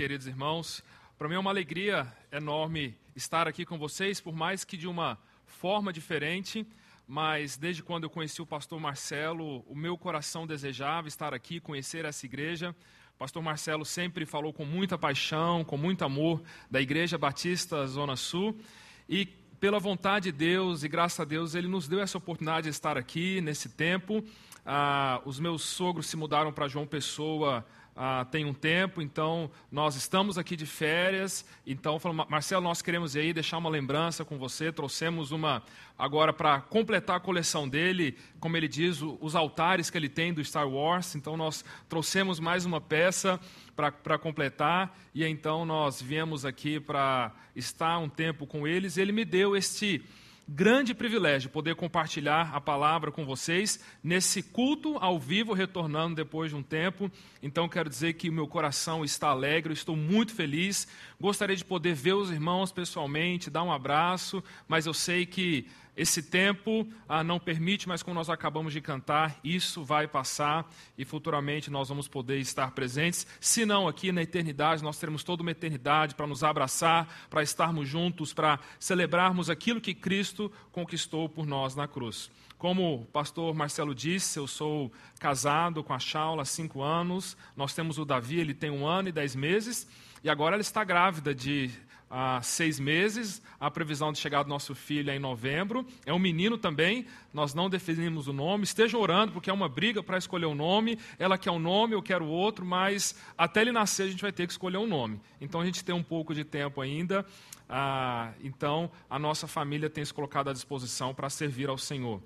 queridos irmãos. Para mim é uma alegria enorme estar aqui com vocês, por mais que de uma forma diferente, mas desde quando eu conheci o pastor Marcelo, o meu coração desejava estar aqui, conhecer essa igreja. O pastor Marcelo sempre falou com muita paixão, com muito amor da Igreja Batista Zona Sul e pela vontade de Deus e graças a Deus ele nos deu essa oportunidade de estar aqui nesse tempo. Ah, os meus sogros se mudaram para João Pessoa ah, tem um tempo, então nós estamos aqui de férias. Então, falou, Marcelo, nós queremos aí deixar uma lembrança com você. Trouxemos uma agora para completar a coleção dele, como ele diz, os altares que ele tem do Star Wars. Então, nós trouxemos mais uma peça para completar. E então nós viemos aqui para estar um tempo com eles. Ele me deu este grande privilégio poder compartilhar a palavra com vocês nesse culto ao vivo, retornando depois de um tempo. Então, quero dizer que o meu coração está alegre, estou muito feliz. Gostaria de poder ver os irmãos pessoalmente, dar um abraço, mas eu sei que esse tempo ah, não permite, mas como nós acabamos de cantar, isso vai passar e futuramente nós vamos poder estar presentes. Se não, aqui na eternidade, nós teremos toda uma eternidade para nos abraçar, para estarmos juntos, para celebrarmos aquilo que Cristo conquistou por nós na cruz. Como o pastor Marcelo disse, eu sou casado com a Shaula há cinco anos. Nós temos o Davi, ele tem um ano e dez meses. E agora ela está grávida de há seis meses. A previsão de chegar do nosso filho é em novembro. É um menino também, nós não definimos o nome. Esteja orando, porque é uma briga para escolher o um nome. Ela quer um nome, eu quero outro, mas até ele nascer a gente vai ter que escolher um nome. Então a gente tem um pouco de tempo ainda. Ah, então a nossa família tem se colocado à disposição para servir ao Senhor.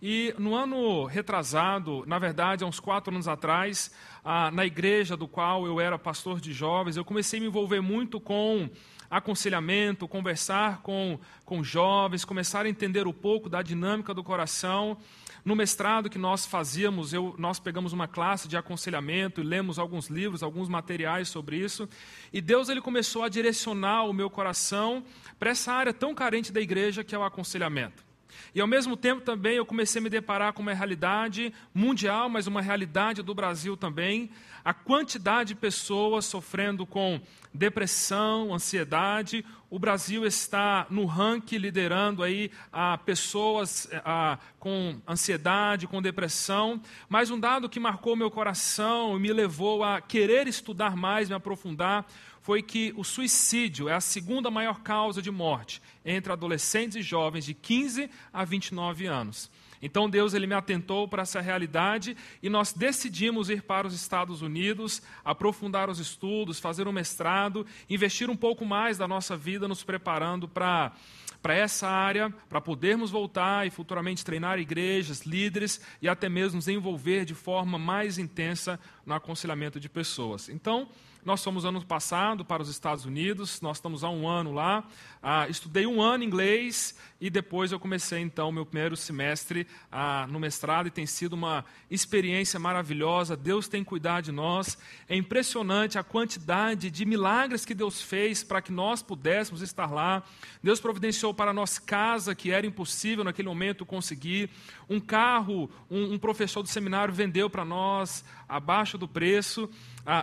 E no ano retrasado, na verdade, há uns quatro anos atrás, ah, na igreja do qual eu era pastor de jovens, eu comecei a me envolver muito com aconselhamento, conversar com, com jovens, começar a entender um pouco da dinâmica do coração. No mestrado que nós fazíamos, eu, nós pegamos uma classe de aconselhamento e lemos alguns livros, alguns materiais sobre isso. E Deus ele começou a direcionar o meu coração para essa área tão carente da igreja que é o aconselhamento. E ao mesmo tempo também eu comecei a me deparar com uma realidade mundial, mas uma realidade do Brasil também. A quantidade de pessoas sofrendo com depressão, ansiedade. O Brasil está no ranking liderando aí a pessoas a, com ansiedade, com depressão. Mas um dado que marcou meu coração e me levou a querer estudar mais, me aprofundar, foi que o suicídio é a segunda maior causa de morte entre adolescentes e jovens de 15 a 29 anos. Então Deus ele me atentou para essa realidade e nós decidimos ir para os Estados Unidos, aprofundar os estudos, fazer um mestrado, investir um pouco mais da nossa vida nos preparando para para essa área, para podermos voltar e futuramente treinar igrejas, líderes e até mesmo nos envolver de forma mais intensa no aconselhamento de pessoas. Então, nós fomos ano passado para os Estados Unidos, nós estamos há um ano lá. Ah, estudei um ano inglês e depois eu comecei então meu primeiro semestre ah, no mestrado e tem sido uma experiência maravilhosa. Deus tem cuidado de nós. É impressionante a quantidade de milagres que Deus fez para que nós pudéssemos estar lá. Deus providenciou para nós casa que era impossível naquele momento conseguir. Um carro, um, um professor do seminário vendeu para nós abaixo do preço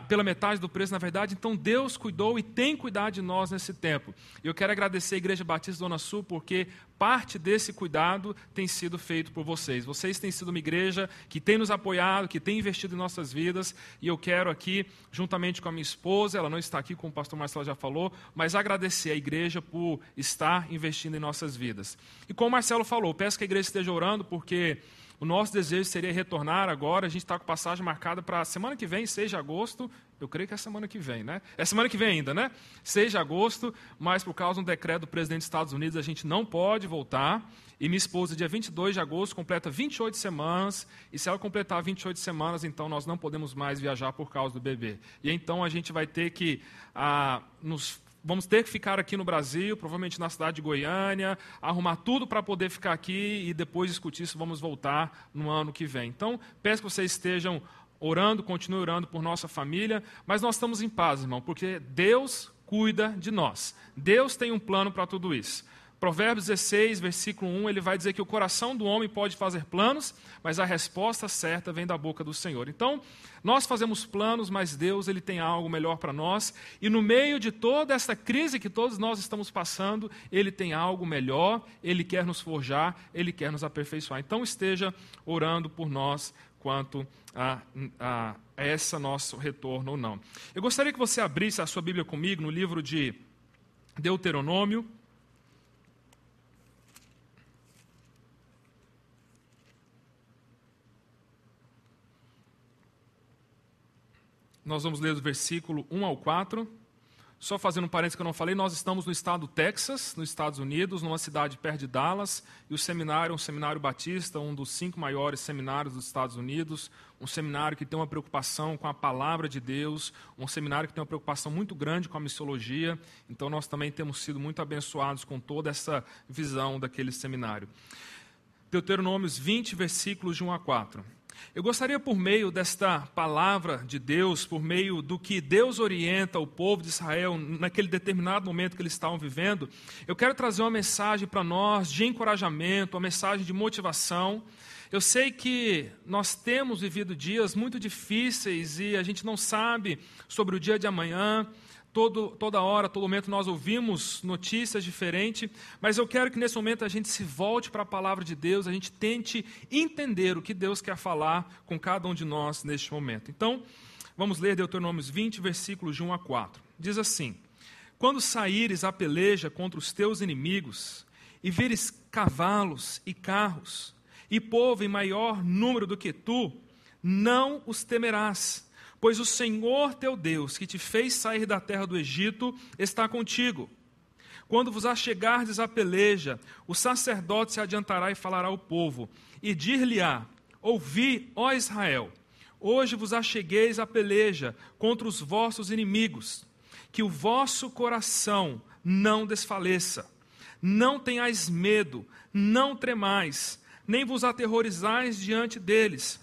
pela metade do preço, na verdade. Então Deus cuidou e tem cuidado de nós nesse tempo. Eu quero agradecer a Igreja Batista Dona Sul, porque parte desse cuidado tem sido feito por vocês. Vocês têm sido uma igreja que tem nos apoiado, que tem investido em nossas vidas, e eu quero aqui, juntamente com a minha esposa, ela não está aqui, como o pastor Marcelo já falou, mas agradecer a igreja por estar investindo em nossas vidas. E como o Marcelo falou, peço que a igreja esteja orando, porque o nosso desejo seria retornar agora. A gente está com passagem marcada para a semana que vem, 6 de agosto. Eu creio que é semana que vem, né? É semana que vem ainda, né? 6 de agosto, mas por causa de um decreto do presidente dos Estados Unidos, a gente não pode voltar. E minha esposa, dia 22 de agosto, completa 28 semanas. E se ela completar 28 semanas, então nós não podemos mais viajar por causa do bebê. E então a gente vai ter que ah, nos vamos ter que ficar aqui no Brasil, provavelmente na cidade de Goiânia, arrumar tudo para poder ficar aqui e depois discutir se vamos voltar no ano que vem. Então, peço que vocês estejam orando, continuem orando por nossa família, mas nós estamos em paz, irmão, porque Deus cuida de nós. Deus tem um plano para tudo isso. Provérbios 16, versículo 1, ele vai dizer que o coração do homem pode fazer planos, mas a resposta certa vem da boca do Senhor. Então, nós fazemos planos, mas Deus ele tem algo melhor para nós, e no meio de toda essa crise que todos nós estamos passando, ele tem algo melhor, ele quer nos forjar, ele quer nos aperfeiçoar. Então, esteja orando por nós quanto a, a, a esse nosso retorno ou não. Eu gostaria que você abrisse a sua Bíblia comigo no livro de Deuteronômio, Nós vamos ler do versículo 1 ao 4. Só fazendo um parênteses que eu não falei, nós estamos no estado do Texas, nos Estados Unidos, numa cidade perto de Dallas, e o seminário é um seminário batista, um dos cinco maiores seminários dos Estados Unidos, um seminário que tem uma preocupação com a palavra de Deus, um seminário que tem uma preocupação muito grande com a missiologia, então nós também temos sido muito abençoados com toda essa visão daquele seminário. Deuteronômios 20, versículos de 1 a 4. Eu gostaria, por meio desta palavra de Deus, por meio do que Deus orienta o povo de Israel naquele determinado momento que eles estavam vivendo, eu quero trazer uma mensagem para nós de encorajamento, uma mensagem de motivação. Eu sei que nós temos vivido dias muito difíceis e a gente não sabe sobre o dia de amanhã todo, toda hora, todo momento nós ouvimos notícias diferentes, mas eu quero que nesse momento a gente se volte para a palavra de Deus, a gente tente entender o que Deus quer falar com cada um de nós neste momento. Então, vamos ler Deuteronômios 20, versículos de 1 a 4. Diz assim: Quando saíres a peleja contra os teus inimigos, e vires cavalos e carros, e povo em maior número do que tu, não os temerás Pois o Senhor teu Deus, que te fez sair da terra do Egito, está contigo. Quando vos achegardes à peleja, o sacerdote se adiantará e falará ao povo, e dir-lhe-á: Ouvi, ó Israel, hoje vos achegueis à peleja contra os vossos inimigos, que o vosso coração não desfaleça. Não tenhais medo, não tremais, nem vos aterrorizais diante deles,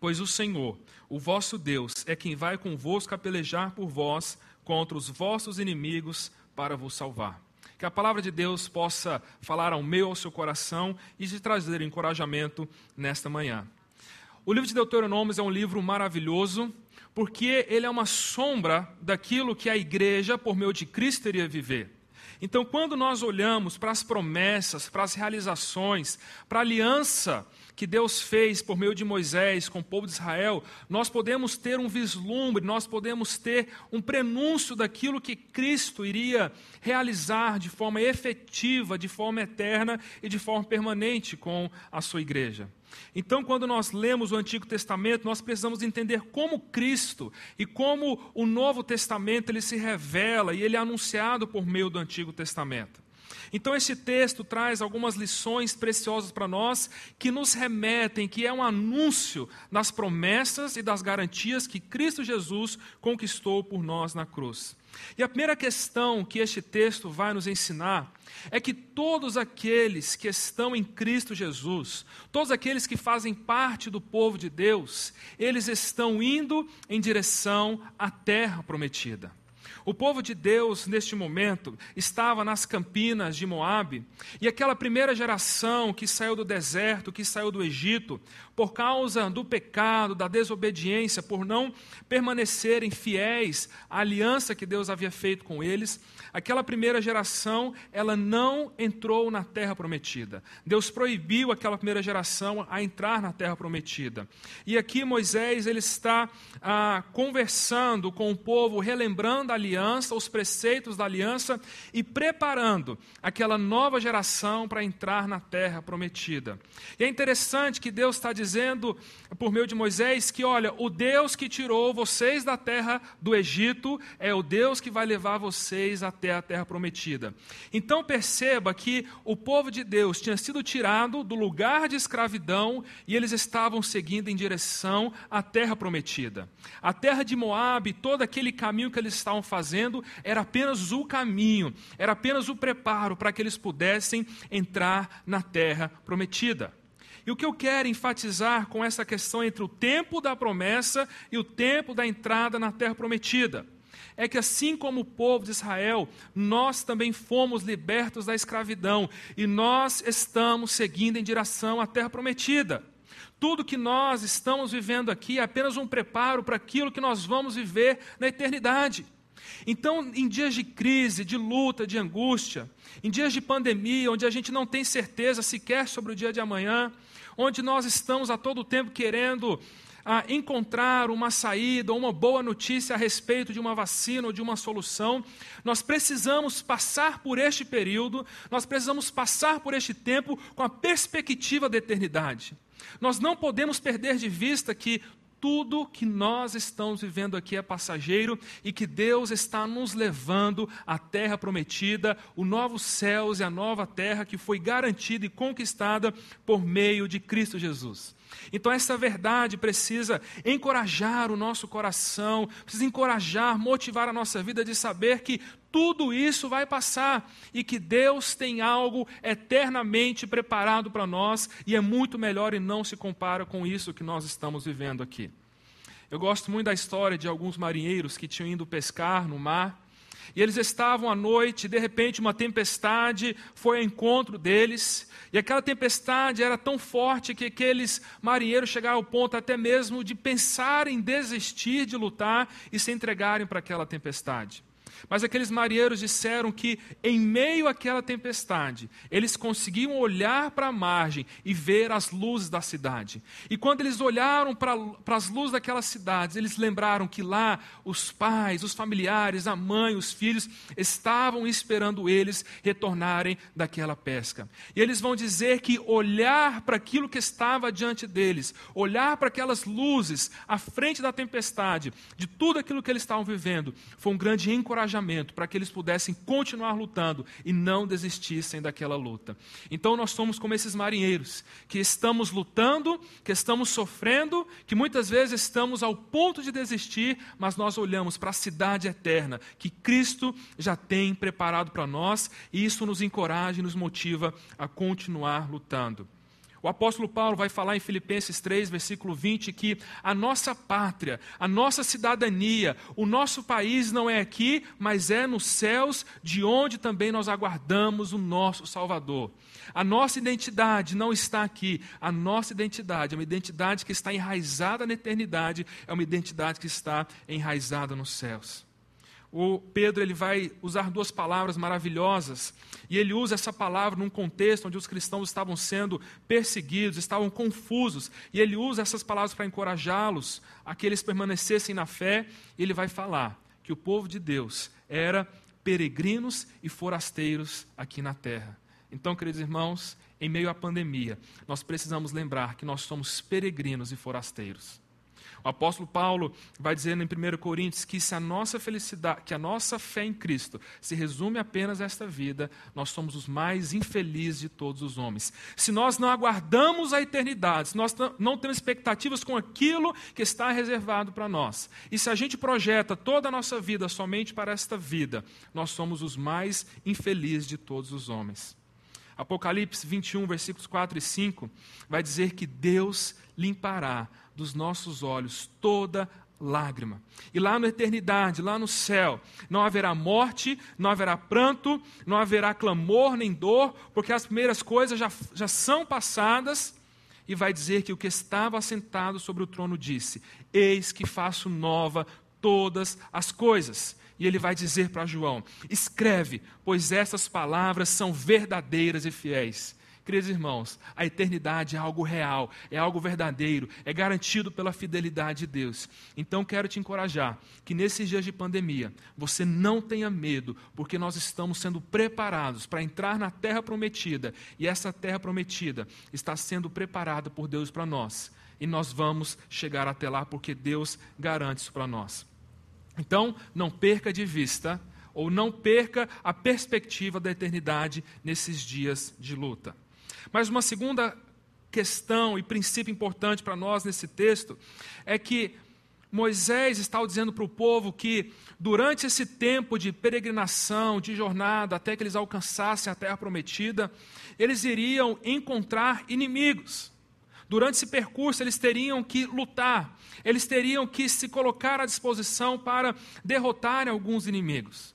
pois o Senhor, o vosso Deus é quem vai convosco a pelejar por vós contra os vossos inimigos para vos salvar. Que a palavra de Deus possa falar ao meu, ao seu coração e te trazer encorajamento nesta manhã. O livro de Deuteronômios é um livro maravilhoso, porque ele é uma sombra daquilo que a igreja, por meio de Cristo, iria viver. Então, quando nós olhamos para as promessas, para as realizações, para a aliança que Deus fez por meio de Moisés com o povo de Israel, nós podemos ter um vislumbre, nós podemos ter um prenúncio daquilo que Cristo iria realizar de forma efetiva, de forma eterna e de forma permanente com a sua igreja. Então, quando nós lemos o Antigo Testamento, nós precisamos entender como Cristo e como o Novo Testamento ele se revela e ele é anunciado por meio do Antigo Testamento. Então, esse texto traz algumas lições preciosas para nós que nos remetem, que é um anúncio das promessas e das garantias que Cristo Jesus conquistou por nós na cruz. E a primeira questão que este texto vai nos ensinar é que todos aqueles que estão em Cristo Jesus, todos aqueles que fazem parte do povo de Deus, eles estão indo em direção à terra prometida. O povo de Deus, neste momento, estava nas campinas de Moabe, e aquela primeira geração que saiu do deserto, que saiu do Egito, por causa do pecado, da desobediência, por não permanecerem fiéis à aliança que Deus havia feito com eles, aquela primeira geração, ela não entrou na terra prometida. Deus proibiu aquela primeira geração a entrar na terra prometida. E aqui Moisés ele está ah, conversando com o povo, relembrando a aliança, os preceitos da aliança e preparando aquela nova geração para entrar na terra prometida. E é interessante que Deus está dizendo por meio de Moisés que, olha, o Deus que tirou vocês da terra do Egito é o Deus que vai levar vocês até a terra prometida. Então perceba que o povo de Deus tinha sido tirado do lugar de escravidão e eles estavam seguindo em direção à terra prometida. A terra de Moabe, todo aquele caminho que eles estavam fazendo era apenas o caminho, era apenas o preparo para que eles pudessem entrar na terra prometida. E o que eu quero enfatizar com essa questão entre o tempo da promessa e o tempo da entrada na terra prometida é que, assim como o povo de Israel, nós também fomos libertos da escravidão e nós estamos seguindo em direção à terra prometida. Tudo que nós estamos vivendo aqui é apenas um preparo para aquilo que nós vamos viver na eternidade. Então, em dias de crise, de luta, de angústia, em dias de pandemia, onde a gente não tem certeza sequer sobre o dia de amanhã, onde nós estamos a todo tempo querendo ah, encontrar uma saída ou uma boa notícia a respeito de uma vacina ou de uma solução, nós precisamos passar por este período, nós precisamos passar por este tempo com a perspectiva da eternidade. Nós não podemos perder de vista que tudo que nós estamos vivendo aqui é passageiro e que Deus está nos levando à terra prometida, o novo céus e a nova terra que foi garantida e conquistada por meio de Cristo Jesus. Então, essa verdade precisa encorajar o nosso coração, precisa encorajar, motivar a nossa vida de saber que tudo isso vai passar e que Deus tem algo eternamente preparado para nós e é muito melhor e não se compara com isso que nós estamos vivendo aqui. Eu gosto muito da história de alguns marinheiros que tinham ido pescar no mar e eles estavam à noite, e de repente uma tempestade foi ao encontro deles, e aquela tempestade era tão forte que aqueles marinheiros chegaram ao ponto até mesmo de pensar em desistir de lutar e se entregarem para aquela tempestade. Mas aqueles marinheiros disseram que, em meio àquela tempestade, eles conseguiam olhar para a margem e ver as luzes da cidade. E quando eles olharam para, as luzes daquelas cidades, eles lembraram que lá os pais, os familiares, a mãe, os filhos estavam esperando eles retornarem daquela pesca. E eles vão dizer que olhar para aquilo que estava diante deles, olhar para aquelas luzes à frente da tempestade, de tudo aquilo que eles estavam vivendo, foi um grande encorajamento encorajamento para que eles pudessem continuar lutando e não desistissem daquela luta. Então nós somos como esses marinheiros, que estamos lutando, que estamos sofrendo, que muitas vezes estamos ao ponto de desistir, mas nós olhamos para a cidade eterna que Cristo já tem preparado para nós e isso nos encoraja e nos motiva a continuar lutando. O apóstolo Paulo vai falar em Filipenses 3, versículo 20, que a nossa pátria, a nossa cidadania, o nosso país não é aqui, mas é nos céus, de onde também nós aguardamos o nosso Salvador. A nossa identidade não está aqui, a nossa identidade é uma identidade que está enraizada na eternidade, é uma identidade que está enraizada nos céus o Pedro ele vai usar duas palavras maravilhosas, e ele usa essa palavra num contexto onde os cristãos estavam sendo perseguidos, estavam confusos, e ele usa essas palavras para encorajá-los a que eles permanecessem na fé, ele vai falar que o povo de Deus era peregrinos e forasteiros aqui na terra. Então, queridos irmãos, em meio à pandemia, nós precisamos lembrar que nós somos peregrinos e forasteiros. O apóstolo Paulo vai dizendo em 1 Coríntios que se a nossa felicidade, que a nossa fé em Cristo se resume apenas a esta vida, nós somos os mais infelizes de todos os homens. Se nós não aguardamos a eternidade, se nós não temos expectativas com aquilo que está reservado para nós, e se a gente projeta toda a nossa vida somente para esta vida, nós somos os mais infelizes de todos os homens. Apocalipse 21, versículos 4 e 5, vai dizer que Deus limpará dos nossos olhos toda lágrima. E lá na eternidade, lá no céu, não haverá morte, não haverá pranto, não haverá clamor nem dor, porque as primeiras coisas já, já são passadas. E vai dizer que o que estava assentado sobre o trono disse: Eis que faço nova todas as coisas. E ele vai dizer para João: Escreve, pois essas palavras são verdadeiras e fiéis. Queridos irmãos, a eternidade é algo real, é algo verdadeiro, é garantido pela fidelidade de Deus. Então quero te encorajar que nesses dias de pandemia você não tenha medo, porque nós estamos sendo preparados para entrar na terra prometida e essa terra prometida está sendo preparada por Deus para nós. E nós vamos chegar até lá porque Deus garante isso para nós. Então, não perca de vista ou não perca a perspectiva da eternidade nesses dias de luta. Mas uma segunda questão e princípio importante para nós nesse texto é que Moisés está dizendo para o povo que durante esse tempo de peregrinação, de jornada, até que eles alcançassem a terra prometida, eles iriam encontrar inimigos. Durante esse percurso, eles teriam que lutar, eles teriam que se colocar à disposição para derrotar alguns inimigos.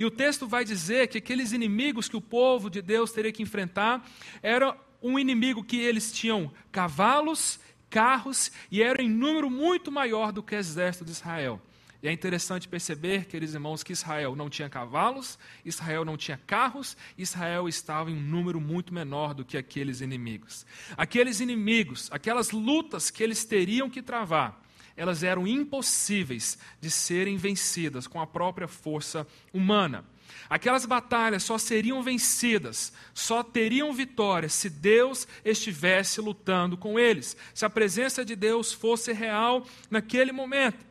E o texto vai dizer que aqueles inimigos que o povo de Deus teria que enfrentar era um inimigo que eles tinham cavalos, carros e era em número muito maior do que o exército de Israel. E é interessante perceber, queridos irmãos, que Israel não tinha cavalos, Israel não tinha carros, Israel estava em um número muito menor do que aqueles inimigos. Aqueles inimigos, aquelas lutas que eles teriam que travar, elas eram impossíveis de serem vencidas com a própria força humana. Aquelas batalhas só seriam vencidas, só teriam vitória se Deus estivesse lutando com eles, se a presença de Deus fosse real naquele momento.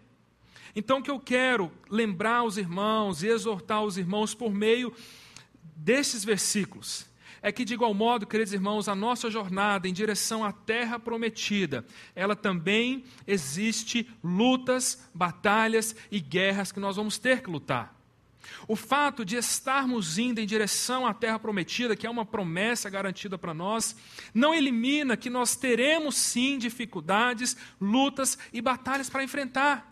Então, o que eu quero lembrar os irmãos e exortar os irmãos por meio desses versículos é que, de igual modo, queridos irmãos, a nossa jornada em direção à terra prometida, ela também existe lutas, batalhas e guerras que nós vamos ter que lutar. O fato de estarmos indo em direção à terra prometida, que é uma promessa garantida para nós, não elimina que nós teremos sim dificuldades, lutas e batalhas para enfrentar.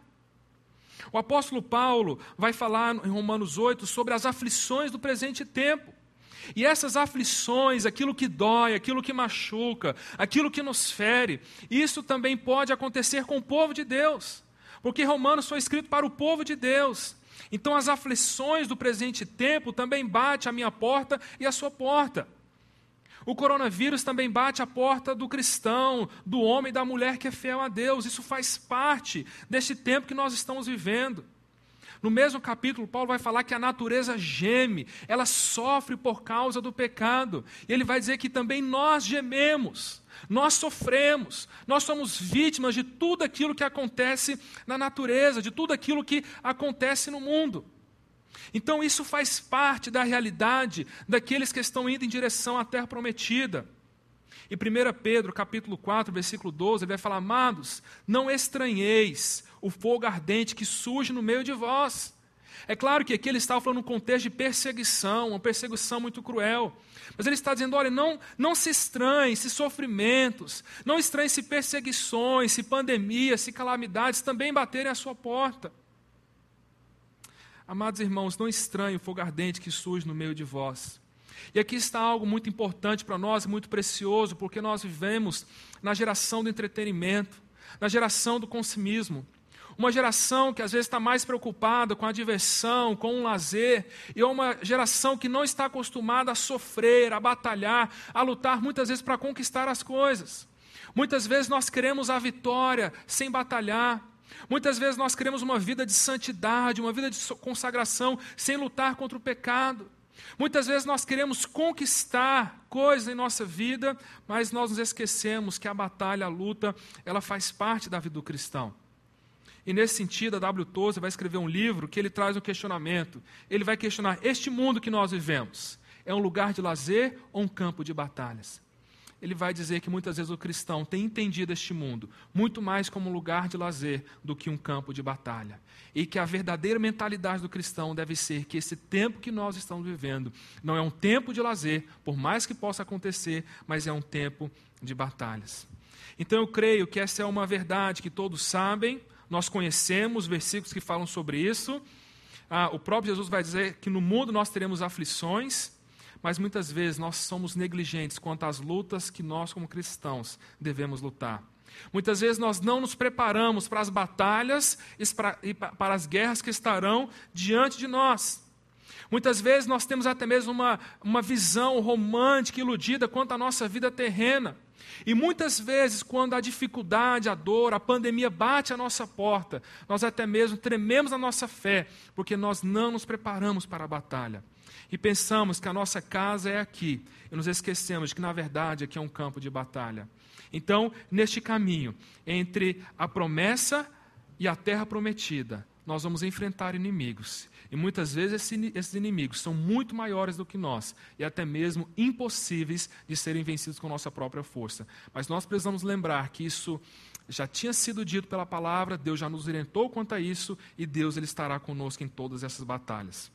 O apóstolo Paulo vai falar em Romanos 8 sobre as aflições do presente tempo. E essas aflições, aquilo que dói, aquilo que machuca, aquilo que nos fere, isso também pode acontecer com o povo de Deus. Porque Romanos foi escrito para o povo de Deus. Então as aflições do presente tempo também bate à minha porta e à sua porta. O coronavírus também bate à porta do cristão, do homem e da mulher que é fiel a Deus. Isso faz parte deste tempo que nós estamos vivendo. No mesmo capítulo, Paulo vai falar que a natureza geme, ela sofre por causa do pecado. E ele vai dizer que também nós gememos, nós sofremos, nós somos vítimas de tudo aquilo que acontece na natureza, de tudo aquilo que acontece no mundo. Então isso faz parte da realidade daqueles que estão indo em direção à terra prometida. E 1 Pedro, capítulo 4, versículo 12, ele vai falar: Amados, não estranheis o fogo ardente que surge no meio de vós. É claro que aqui ele estava falando num contexto de perseguição, uma perseguição muito cruel. Mas ele está dizendo: olha, não, não se estranhe se sofrimentos, não estranhe se perseguições, se pandemias, se calamidades também baterem à sua porta. Amados irmãos, não estranhe o fogo ardente que surge no meio de vós. E aqui está algo muito importante para nós, muito precioso, porque nós vivemos na geração do entretenimento, na geração do consumismo. Uma geração que às vezes está mais preocupada com a diversão, com o lazer, e é uma geração que não está acostumada a sofrer, a batalhar, a lutar muitas vezes para conquistar as coisas. Muitas vezes nós queremos a vitória sem batalhar. Muitas vezes nós queremos uma vida de santidade, uma vida de consagração, sem lutar contra o pecado. Muitas vezes nós queremos conquistar coisas em nossa vida, mas nós nos esquecemos que a batalha, a luta, ela faz parte da vida do cristão. E nesse sentido, a W. Tozer vai escrever um livro que ele traz um questionamento. Ele vai questionar: este mundo que nós vivemos é um lugar de lazer ou um campo de batalhas? ele vai dizer que muitas vezes o cristão tem entendido este mundo muito mais como um lugar de lazer do que um campo de batalha. E que a verdadeira mentalidade do cristão deve ser que esse tempo que nós estamos vivendo não é um tempo de lazer, por mais que possa acontecer, mas é um tempo de batalhas. Então eu creio que essa é uma verdade que todos sabem, nós conhecemos versículos que falam sobre isso. Ah, o próprio Jesus vai dizer que no mundo nós teremos aflições, mas muitas vezes nós somos negligentes quanto às lutas que nós, como cristãos, devemos lutar. Muitas vezes nós não nos preparamos para as batalhas e para as guerras que estarão diante de nós. Muitas vezes nós temos até mesmo uma, uma visão romântica, iludida quanto à nossa vida terrena. E muitas vezes, quando a dificuldade, a dor, a pandemia bate à nossa porta, nós até mesmo trememos a nossa fé, porque nós não nos preparamos para a batalha e pensamos que a nossa casa é aqui, e nos esquecemos de que, na verdade, aqui é um campo de batalha. Então, neste caminho, entre a promessa e a terra prometida, nós vamos enfrentar inimigos. E muitas vezes esses inimigos são muito maiores do que nós e até mesmo impossíveis de serem vencidos com nossa própria força. Mas nós precisamos lembrar que isso já tinha sido dito pela palavra, Deus já nos orientou quanto a isso e Deus ele estará conosco em todas essas batalhas.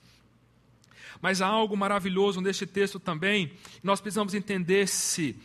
Mas há algo maravilhoso neste texto também, nós precisamos entender se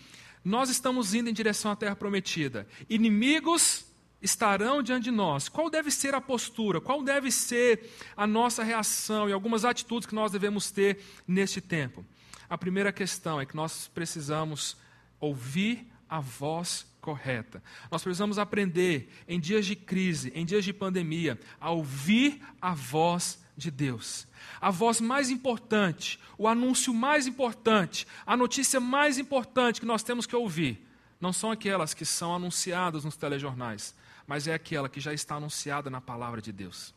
nós estamos indo em direção à terra prometida. Inimigos estarão diante de nós. Qual deve ser a postura? Qual deve ser a nossa reação e algumas atitudes que nós devemos ter neste tempo? A primeira questão é que nós precisamos ouvir a voz correta. Nós precisamos aprender, em dias de crise, em dias de pandemia, a ouvir a voz de Deus. A voz mais importante, o anúncio mais importante, a notícia mais importante que nós temos que ouvir, não são aquelas que são anunciadas nos telejornais, mas é aquela que já está anunciada na palavra de Deus.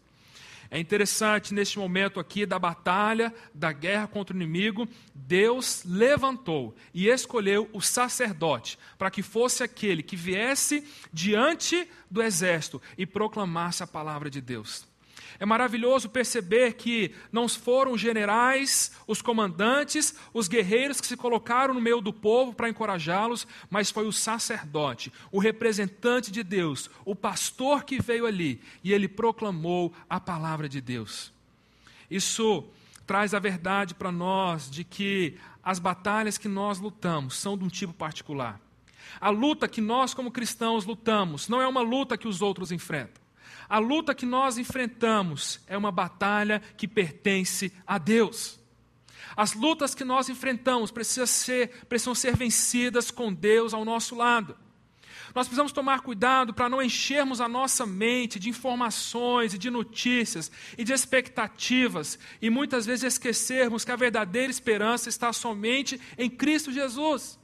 É interessante, neste momento aqui da batalha, da guerra contra o inimigo, Deus levantou e escolheu o sacerdote para que fosse aquele que viesse diante do exército e proclamasse a palavra de Deus. É maravilhoso perceber que não foram os generais, os comandantes, os guerreiros que se colocaram no meio do povo para encorajá-los, mas foi o sacerdote, o representante de Deus, o pastor que veio ali e ele proclamou a palavra de Deus. Isso traz a verdade para nós de que as batalhas que nós lutamos são de um tipo particular. A luta que nós, como cristãos, lutamos não é uma luta que os outros enfrentam. A luta que nós enfrentamos é uma batalha que pertence a Deus. As lutas que nós enfrentamos precisam ser, precisam ser vencidas com Deus ao nosso lado. Nós precisamos tomar cuidado para não enchermos a nossa mente de informações e de notícias e de expectativas e muitas vezes esquecermos que a verdadeira esperança está somente em Cristo Jesus.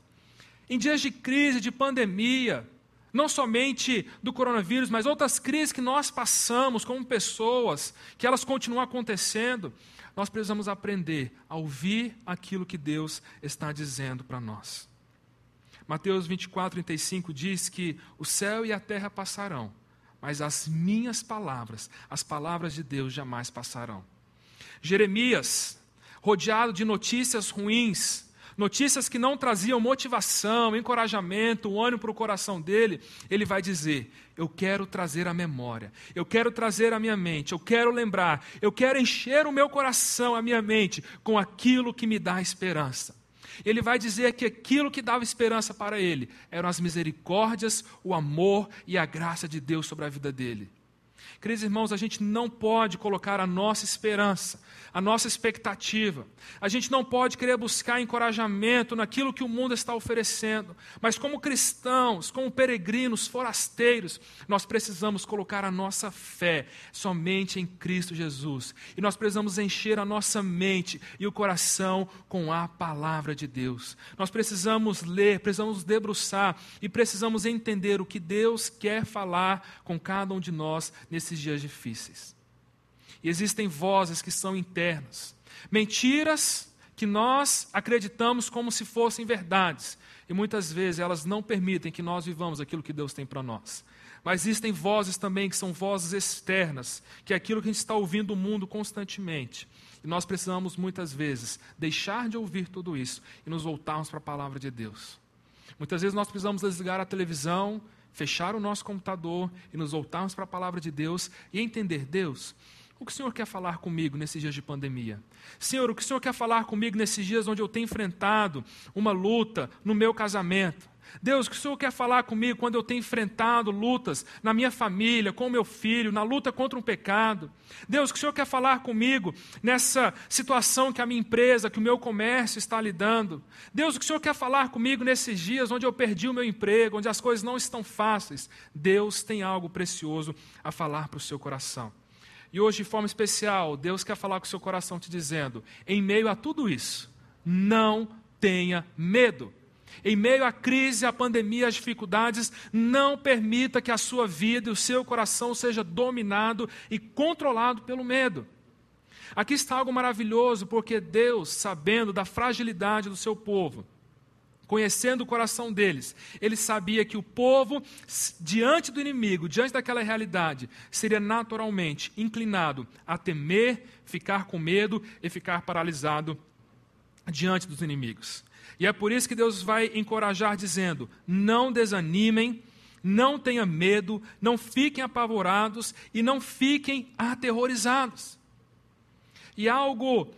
Em dias de crise, de pandemia, não somente do coronavírus, mas outras crises que nós passamos como pessoas, que elas continuam acontecendo, nós precisamos aprender a ouvir aquilo que Deus está dizendo para nós. Mateus 24, 35 diz que o céu e a terra passarão, mas as minhas palavras, as palavras de Deus jamais passarão. Jeremias, rodeado de notícias ruins, notícias que não traziam motivação, encorajamento, ânimo para o coração dele, ele vai dizer: Eu quero trazer a memória, eu quero trazer a minha mente, eu quero lembrar, eu quero encher o meu coração, a minha mente, com aquilo que me dá esperança. Ele vai dizer que aquilo que dava esperança para ele eram as misericórdias, o amor e a graça de Deus sobre a vida dele. Queridos irmãos, a gente não pode colocar a nossa esperança a nossa expectativa. A gente não pode querer buscar encorajamento naquilo que o mundo está oferecendo, mas como cristãos, como peregrinos, forasteiros, nós precisamos colocar a nossa fé somente em Cristo Jesus. E nós precisamos encher a nossa mente e o coração com a palavra de Deus. Nós precisamos ler, precisamos debruçar e precisamos entender o que Deus quer falar com cada um de nós nesses dias difíceis. E existem vozes que são internas. Mentiras que nós acreditamos como se fossem verdades. E muitas vezes elas não permitem que nós vivamos aquilo que Deus tem para nós. Mas existem vozes também que são vozes externas, que é aquilo que a gente está ouvindo do mundo constantemente. E nós precisamos muitas vezes deixar de ouvir tudo isso e nos voltarmos para a palavra de Deus. Muitas vezes nós precisamos desligar a televisão, fechar o nosso computador e nos voltarmos para a palavra de Deus e entender, Deus, o que o Senhor quer falar comigo nesses dias de pandemia? Senhor, o que o Senhor quer falar comigo nesses dias onde eu tenho enfrentado uma luta no meu casamento? Deus, o que o Senhor quer falar comigo quando eu tenho enfrentado lutas na minha família, com o meu filho, na luta contra um pecado? Deus, o que o Senhor quer falar comigo nessa situação que a minha empresa, que o meu comércio está lidando? Deus, o que o Senhor quer falar comigo nesses dias onde eu perdi o meu emprego, onde as coisas não estão fáceis? Deus tem algo precioso a falar para o seu coração. E hoje, de forma especial, Deus quer falar com o seu coração te dizendo: em meio a tudo isso, não tenha medo. Em meio à crise, à pandemia, às dificuldades, não permita que a sua vida e o seu coração seja dominado e controlado pelo medo. Aqui está algo maravilhoso, porque Deus, sabendo da fragilidade do seu povo, conhecendo o coração deles, ele sabia que o povo, diante do inimigo, diante daquela realidade, seria naturalmente inclinado a temer, ficar com medo e ficar paralisado diante dos inimigos. E é por isso que Deus vai encorajar, dizendo: não desanimem, não tenham medo, não fiquem apavorados e não fiquem aterrorizados. E algo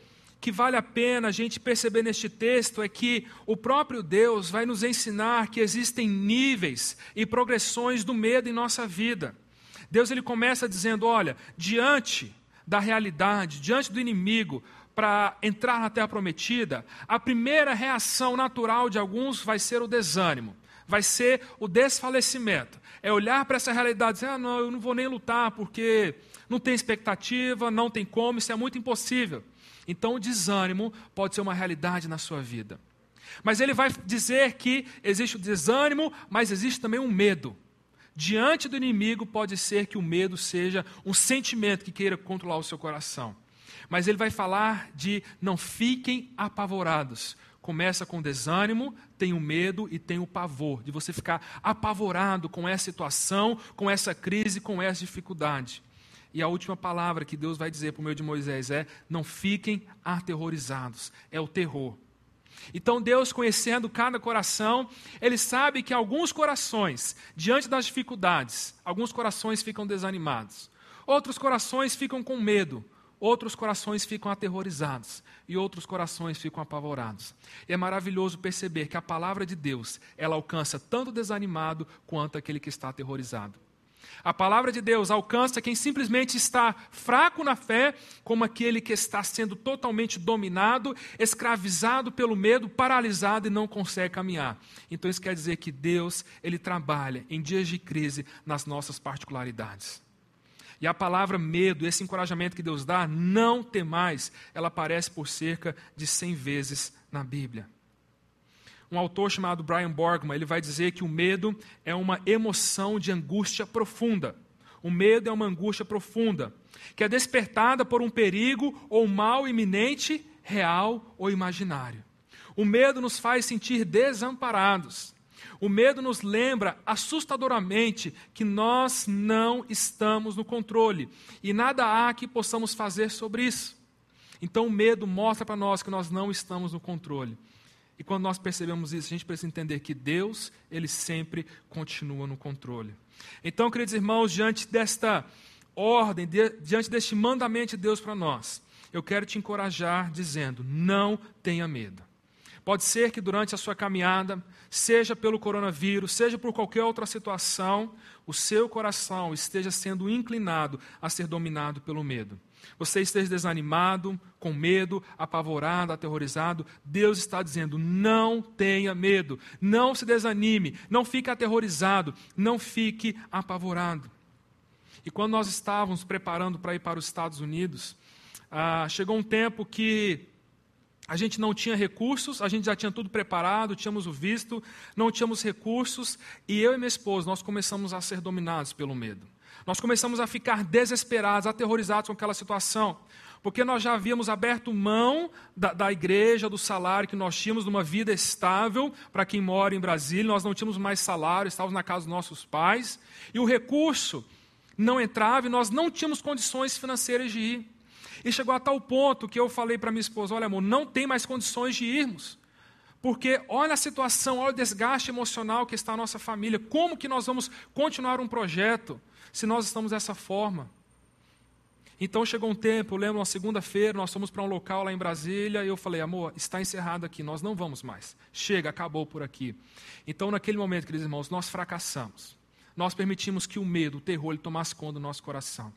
que vale a pena a gente perceber neste texto é que o próprio Deus vai nos ensinar que existem níveis e progressões do medo em nossa vida. Deus ele começa dizendo: olha, diante da realidade, diante do inimigo, para entrar na terra prometida, a primeira reação natural de alguns vai ser o desânimo, vai ser o desfalecimento. É olhar para essa realidade e dizer: ah, não, eu não vou nem lutar porque não tem expectativa, não tem como, isso é muito impossível. Então, o desânimo pode ser uma realidade na sua vida. Mas ele vai dizer que existe o desânimo, mas existe também um medo. Diante do inimigo, pode ser que o medo seja um sentimento que queira controlar o seu coração. Mas ele vai falar de não fiquem apavorados. Começa com desânimo, tem o medo e tem o pavor, de você ficar apavorado com essa situação, com essa crise, com essa dificuldade. E a última palavra que Deus vai dizer por meio de Moisés é: não fiquem aterrorizados. É o terror. Então, Deus, conhecendo cada coração, Ele sabe que alguns corações, diante das dificuldades, alguns corações ficam desanimados, outros corações ficam com medo, outros corações ficam aterrorizados e outros corações ficam apavorados. E é maravilhoso perceber que a palavra de Deus, ela alcança tanto o desanimado quanto aquele que está aterrorizado. A palavra de Deus alcança quem simplesmente está fraco na fé, como aquele que está sendo totalmente dominado, escravizado pelo medo, paralisado e não consegue caminhar. Então isso quer dizer que Deus, ele trabalha em dias de crise nas nossas particularidades. E a palavra medo, esse encorajamento que Deus dá, não tem mais, ela aparece por cerca de 100 vezes na Bíblia um autor chamado Brian Borgman, ele vai dizer que o medo é uma emoção de angústia profunda. O medo é uma angústia profunda, que é despertada por um perigo ou mal iminente, real ou imaginário. O medo nos faz sentir desamparados. O medo nos lembra assustadoramente que nós não estamos no controle e nada há que possamos fazer sobre isso. Então o medo mostra para nós que nós não estamos no controle. E quando nós percebemos isso, a gente precisa entender que Deus, ele sempre continua no controle. Então, queridos irmãos, diante desta ordem, diante deste mandamento de Deus para nós, eu quero te encorajar dizendo: não tenha medo. Pode ser que durante a sua caminhada, seja pelo coronavírus, seja por qualquer outra situação, o seu coração esteja sendo inclinado a ser dominado pelo medo você esteja desanimado, com medo, apavorado, aterrorizado, Deus está dizendo: não tenha medo, não se desanime, não fique aterrorizado, não fique apavorado. E quando nós estávamos preparando para ir para os Estados Unidos, ah, chegou um tempo que a gente não tinha recursos, a gente já tinha tudo preparado, tínhamos o visto, não tínhamos recursos, e eu e minha esposa, nós começamos a ser dominados pelo medo. Nós começamos a ficar desesperados, aterrorizados com aquela situação, porque nós já havíamos aberto mão da, da igreja, do salário que nós tínhamos, de uma vida estável para quem mora em Brasília, nós não tínhamos mais salário, estávamos na casa dos nossos pais, e o recurso não entrava e nós não tínhamos condições financeiras de ir. E chegou a tal ponto que eu falei para minha esposa: olha, amor, não tem mais condições de irmos. Porque olha a situação, olha o desgaste emocional que está a nossa família. Como que nós vamos continuar um projeto se nós estamos dessa forma? Então chegou um tempo, eu lembro, uma segunda-feira, nós fomos para um local lá em Brasília e eu falei, amor, está encerrado aqui, nós não vamos mais. Chega, acabou por aqui. Então, naquele momento, queridos irmãos, nós fracassamos. Nós permitimos que o medo, o terror, ele tomasse conta do nosso coração.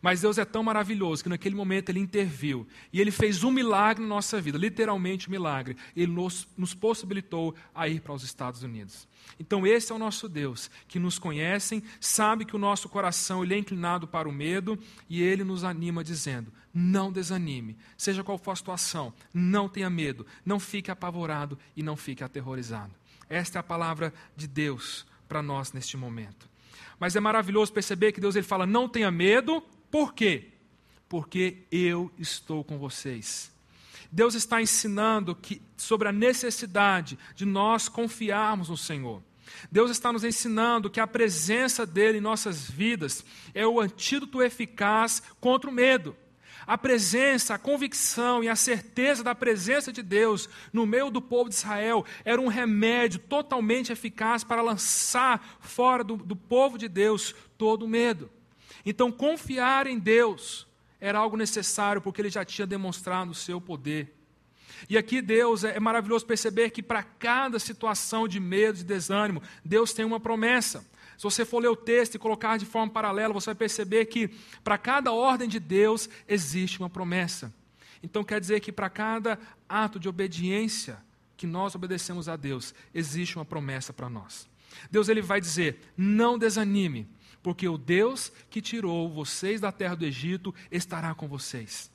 Mas Deus é tão maravilhoso que naquele momento Ele interviu e Ele fez um milagre na nossa vida, literalmente um milagre. Ele nos, nos possibilitou a ir para os Estados Unidos. Então esse é o nosso Deus, que nos conhece, sabe que o nosso coração ele é inclinado para o medo e Ele nos anima dizendo, não desanime, seja qual for a situação, não tenha medo, não fique apavorado e não fique aterrorizado. Esta é a palavra de Deus para nós neste momento. Mas é maravilhoso perceber que Deus ele fala: não tenha medo, por quê? Porque eu estou com vocês. Deus está ensinando que, sobre a necessidade de nós confiarmos no Senhor. Deus está nos ensinando que a presença dele em nossas vidas é o antídoto eficaz contra o medo. A presença, a convicção e a certeza da presença de Deus no meio do povo de Israel era um remédio totalmente eficaz para lançar fora do, do povo de Deus todo o medo. Então, confiar em Deus era algo necessário, porque ele já tinha demonstrado o seu poder. E aqui Deus é maravilhoso perceber que para cada situação de medo, de desânimo, Deus tem uma promessa. Se você for ler o texto e colocar de forma paralela, você vai perceber que para cada ordem de Deus existe uma promessa. Então quer dizer que para cada ato de obediência que nós obedecemos a Deus, existe uma promessa para nós. Deus ele vai dizer: "Não desanime, porque o Deus que tirou vocês da terra do Egito estará com vocês.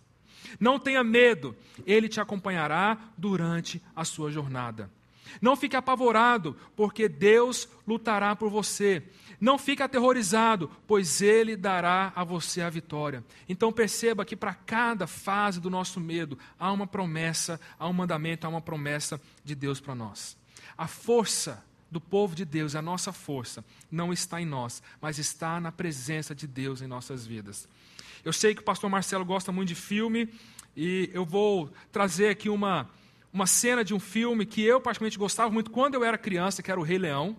Não tenha medo, ele te acompanhará durante a sua jornada. Não fique apavorado, porque Deus lutará por você. Não fique aterrorizado, pois Ele dará a você a vitória. Então perceba que para cada fase do nosso medo há uma promessa, há um mandamento, há uma promessa de Deus para nós. A força do povo de Deus, a nossa força, não está em nós, mas está na presença de Deus em nossas vidas. Eu sei que o pastor Marcelo gosta muito de filme e eu vou trazer aqui uma, uma cena de um filme que eu particularmente gostava muito quando eu era criança, que era o Rei Leão.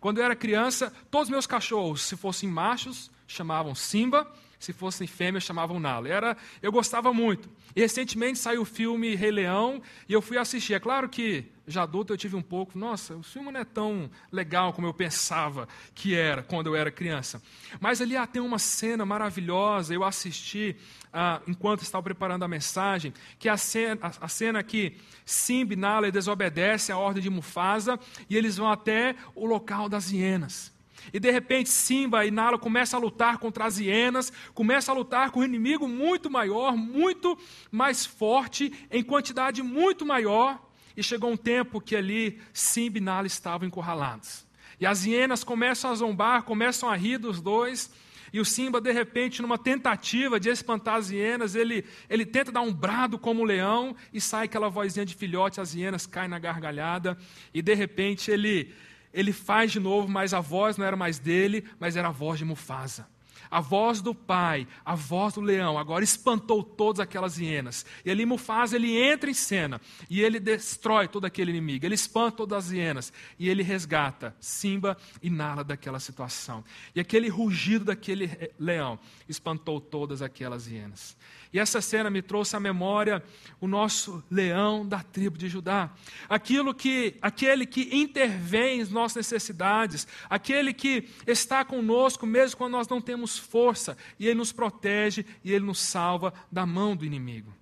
Quando eu era criança, todos os meus cachorros, se fossem machos, chamavam Simba, se fossem fêmeas, chamavam Nala. Era, eu gostava muito. E recentemente saiu o filme Rei Leão e eu fui assistir. É claro que já adulto eu tive um pouco, nossa, o filme não é tão legal como eu pensava que era quando eu era criança. Mas ali ah, tem uma cena maravilhosa, eu assisti ah, enquanto estava preparando a mensagem, que é a cena, a, a cena que Simba e Nala desobedecem a ordem de Mufasa e eles vão até o local das hienas. E de repente Simba e Nala começam a lutar contra as hienas, começam a lutar com um inimigo muito maior, muito mais forte, em quantidade muito maior. E chegou um tempo que ali Simba e Nala estavam encurralados. E as hienas começam a zombar, começam a rir dos dois. E o Simba, de repente, numa tentativa de espantar as hienas, ele, ele tenta dar um brado como um leão e sai aquela vozinha de filhote, as hienas caem na gargalhada. E de repente ele ele faz de novo, mas a voz não era mais dele, mas era a voz de Mufasa. A voz do pai, a voz do leão, agora espantou todas aquelas hienas. E ali Mufasa, ele entra em cena e ele destrói todo aquele inimigo. Ele espanta todas as hienas e ele resgata Simba e Nala daquela situação. E aquele rugido daquele leão espantou todas aquelas hienas. E essa cena me trouxe à memória o nosso leão da tribo de Judá. Aquilo que, aquele que intervém em nossas necessidades, aquele que está conosco mesmo quando nós não temos força, e ele nos protege e ele nos salva da mão do inimigo.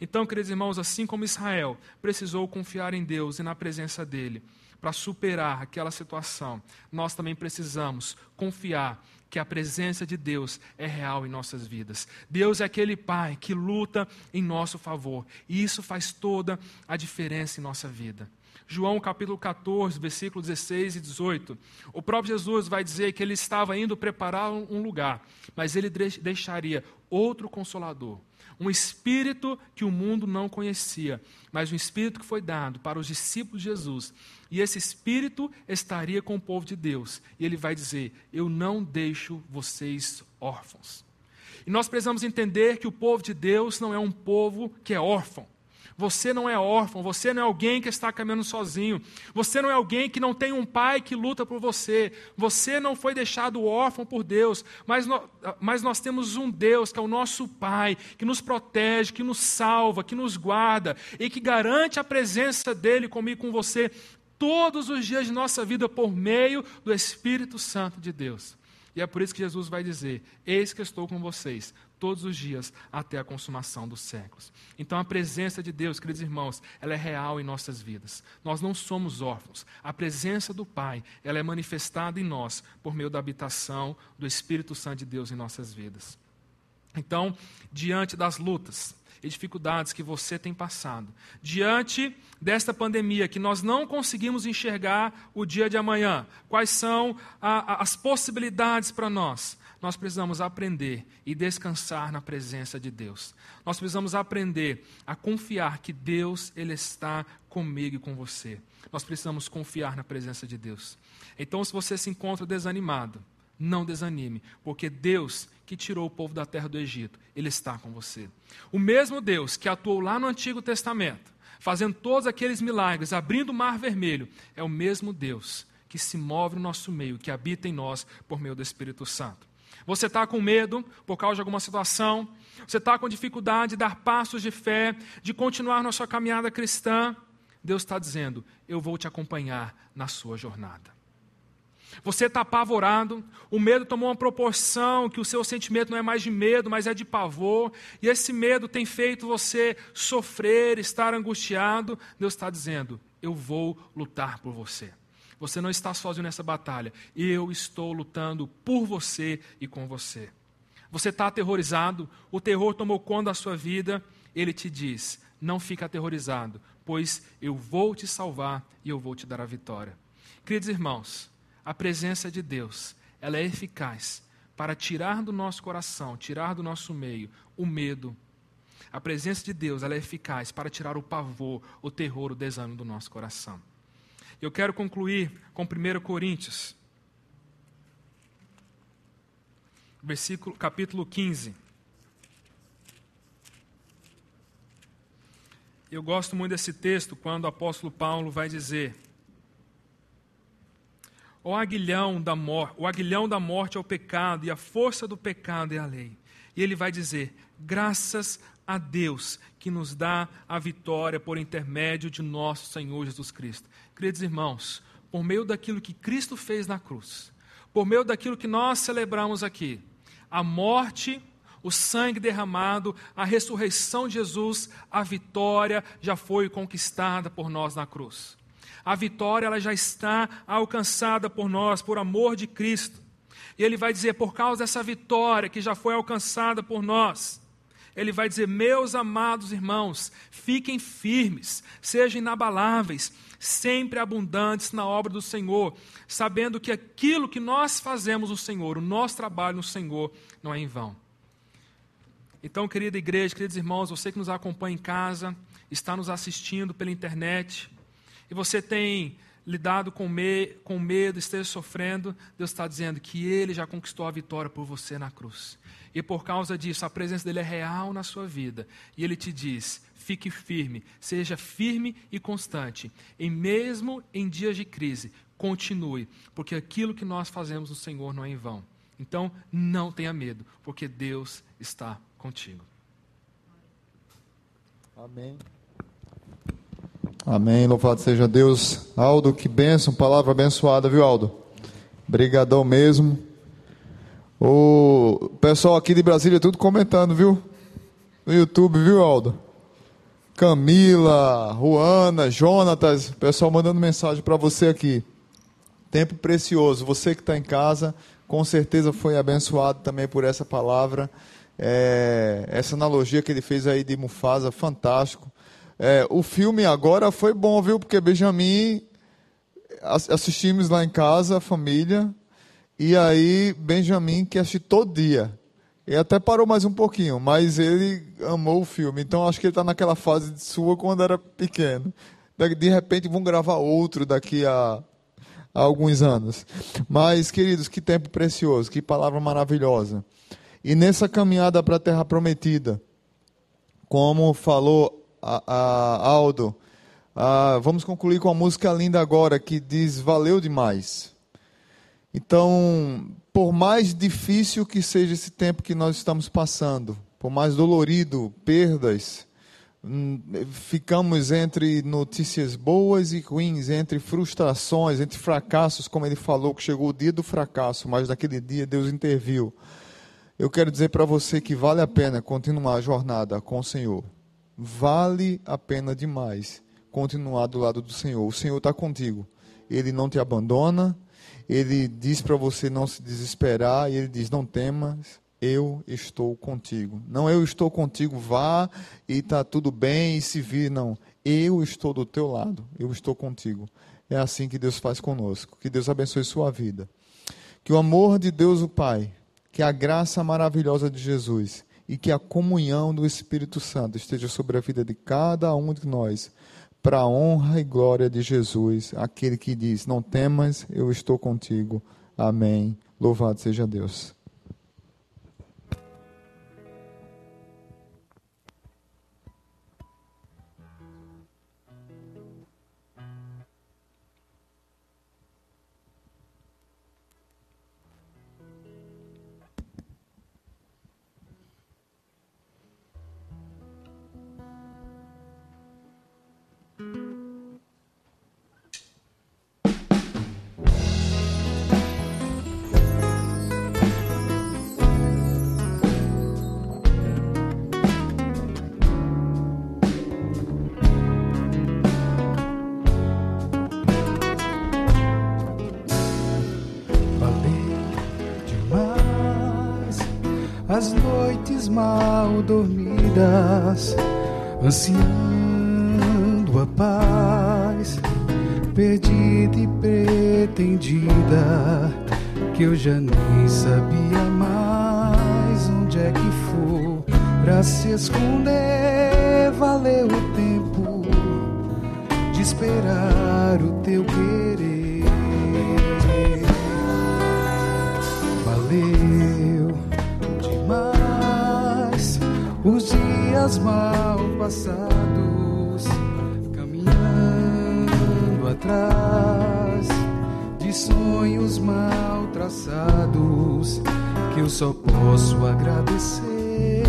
Então, queridos irmãos, assim como Israel precisou confiar em Deus e na presença dele para superar aquela situação, nós também precisamos confiar que a presença de Deus é real em nossas vidas. Deus é aquele Pai que luta em nosso favor, e isso faz toda a diferença em nossa vida. João capítulo 14, versículos 16 e 18. O próprio Jesus vai dizer que ele estava indo preparar um lugar, mas ele deixaria outro consolador, um espírito que o mundo não conhecia, mas um espírito que foi dado para os discípulos de Jesus. E esse espírito estaria com o povo de Deus. E ele vai dizer: Eu não deixo vocês órfãos. E nós precisamos entender que o povo de Deus não é um povo que é órfão. Você não é órfão, você não é alguém que está caminhando sozinho, você não é alguém que não tem um pai que luta por você, você não foi deixado órfão por Deus, mas, mas nós temos um Deus que é o nosso Pai, que nos protege, que nos salva, que nos guarda e que garante a presença dEle comigo e com você todos os dias de nossa vida por meio do Espírito Santo de Deus. E é por isso que Jesus vai dizer: Eis que estou com vocês todos os dias até a consumação dos séculos. Então a presença de Deus, queridos irmãos, ela é real em nossas vidas. Nós não somos órfãos. A presença do Pai, ela é manifestada em nós por meio da habitação do Espírito Santo de Deus em nossas vidas. Então, diante das lutas, e dificuldades que você tem passado. Diante desta pandemia, que nós não conseguimos enxergar o dia de amanhã, quais são a, a, as possibilidades para nós? Nós precisamos aprender e descansar na presença de Deus. Nós precisamos aprender a confiar que Deus ele está comigo e com você. Nós precisamos confiar na presença de Deus. Então, se você se encontra desanimado, não desanime, porque Deus que tirou o povo da terra do Egito, ele está com você. O mesmo Deus que atuou lá no Antigo Testamento, fazendo todos aqueles milagres, abrindo o mar vermelho, é o mesmo Deus que se move no nosso meio, que habita em nós por meio do Espírito Santo. Você está com medo por causa de alguma situação, você está com dificuldade de dar passos de fé, de continuar na sua caminhada cristã. Deus está dizendo: Eu vou te acompanhar na sua jornada. Você está apavorado, o medo tomou uma proporção que o seu sentimento não é mais de medo, mas é de pavor, e esse medo tem feito você sofrer, estar angustiado. Deus está dizendo: Eu vou lutar por você. Você não está sozinho nessa batalha. Eu estou lutando por você e com você. Você está aterrorizado, o terror tomou conta da sua vida. Ele te diz: Não fique aterrorizado, pois eu vou te salvar e eu vou te dar a vitória. Queridos irmãos, a presença de Deus, ela é eficaz para tirar do nosso coração, tirar do nosso meio o medo. A presença de Deus, ela é eficaz para tirar o pavor, o terror, o desânimo do nosso coração. Eu quero concluir com 1 Coríntios, versículo, capítulo 15. Eu gosto muito desse texto quando o apóstolo Paulo vai dizer: o aguilhão da o aguilhão da morte é o pecado e a força do pecado é a lei. E ele vai dizer: graças a Deus que nos dá a vitória por intermédio de nosso Senhor Jesus Cristo. Queridos irmãos, por meio daquilo que Cristo fez na cruz, por meio daquilo que nós celebramos aqui, a morte, o sangue derramado, a ressurreição de Jesus, a vitória já foi conquistada por nós na cruz. A vitória ela já está alcançada por nós, por amor de Cristo. E ele vai dizer: por causa dessa vitória que já foi alcançada por nós, ele vai dizer: Meus amados irmãos, fiquem firmes, sejam inabaláveis, sempre abundantes na obra do Senhor, sabendo que aquilo que nós fazemos no Senhor, o nosso trabalho no Senhor, não é em vão. Então, querida igreja, queridos irmãos, você que nos acompanha em casa, está nos assistindo pela internet, e você tem lidado com, me, com medo, esteja sofrendo, Deus está dizendo que Ele já conquistou a vitória por você na cruz. E por causa disso, a presença dele é real na sua vida. E Ele te diz: fique firme, seja firme e constante. E mesmo em dias de crise, continue, porque aquilo que nós fazemos no Senhor não é em vão. Então, não tenha medo, porque Deus está contigo. Amém. Amém. Louvado seja Deus. Aldo, que bênção, palavra abençoada, viu, Aldo? Brigadão mesmo. O pessoal aqui de Brasília tudo comentando, viu? No YouTube, viu, Aldo? Camila, Juana, Jonatas, pessoal mandando mensagem para você aqui. Tempo precioso. Você que está em casa, com certeza foi abençoado também por essa palavra. É, essa analogia que ele fez aí de Mufasa, fantástico. É, o filme agora foi bom, viu? Porque Benjamin assistimos lá em casa, família, e aí Benjamin que assistir todo dia. Ele até parou mais um pouquinho, mas ele amou o filme. Então acho que ele está naquela fase sua quando era pequeno. De repente vão gravar outro daqui a, a alguns anos. Mas, queridos, que tempo precioso, que palavra maravilhosa. E nessa caminhada para a Terra Prometida, como falou a, a Aldo. Vamos concluir com a música linda agora que diz Valeu demais. Então, por mais difícil que seja esse tempo que nós estamos passando, por mais dolorido, perdas, hum, ficamos entre notícias boas e ruins, entre frustrações, entre fracassos, como ele falou, que chegou o dia do fracasso, mas naquele dia Deus interviu. Eu quero dizer para você que vale a pena continuar a jornada com o Senhor vale a pena demais continuar do lado do Senhor. O Senhor está contigo. Ele não te abandona. Ele diz para você não se desesperar. E ele diz: Não temas, eu estou contigo. Não, eu estou contigo, vá e está tudo bem e se vir. Não, eu estou do teu lado. Eu estou contigo. É assim que Deus faz conosco. Que Deus abençoe sua vida. Que o amor de Deus, o Pai, que a graça maravilhosa de Jesus e que a comunhão do Espírito Santo esteja sobre a vida de cada um de nós, para a honra e glória de Jesus, aquele que diz: Não temas, eu estou contigo. Amém. Louvado seja Deus. Mal dormidas, ansiando a paz, perdida e pretendida, que eu já nem sabia mais onde é que for pra se esconder. Valeu o tempo de esperar o teu querer. Dias mal passados, caminhando atrás de sonhos mal traçados, que eu só posso agradecer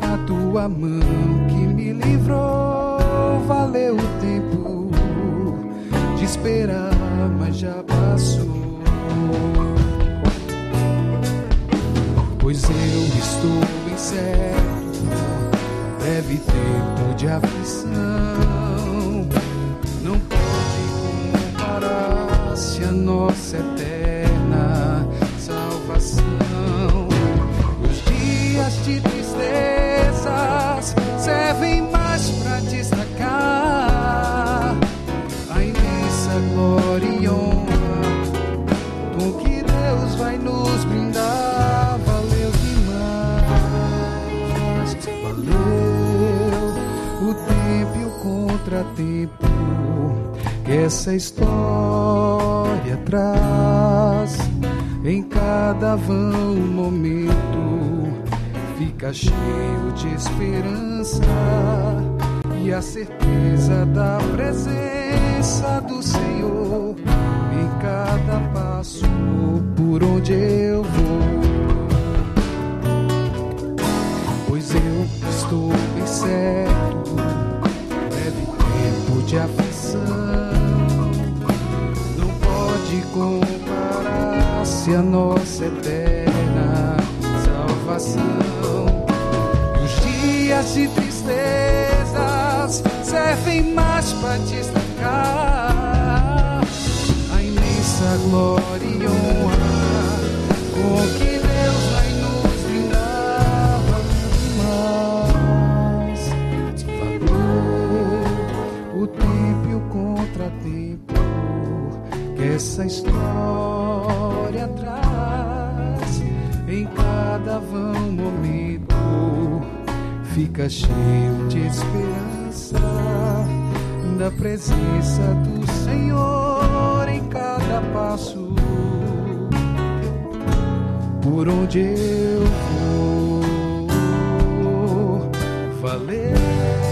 a tua mão que me livrou. Valeu o tempo de esperar, mas já passou. Pois eu estou bem certo, breve tempo de aflição não pode comparar-se a nossa eterna salvação. Os dias de tristezas contratempo que essa história traz. Em cada vão momento fica cheio de esperança e a certeza da presença do Senhor em cada passo por onde eu vou. Pois eu estou bem certo, tempo de aflição não pode comparar-se a nossa eterna salvação. Os dias de tristezas servem mais para destacar a imensa glória e honra com que essa história traz em cada vão momento fica cheio de esperança da presença do Senhor em cada passo por onde eu vou. Valeu.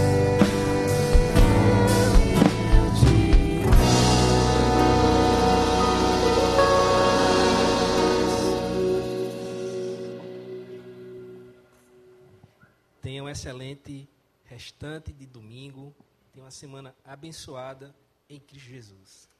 Excelente restante de domingo. Tenha uma semana abençoada em Cristo Jesus.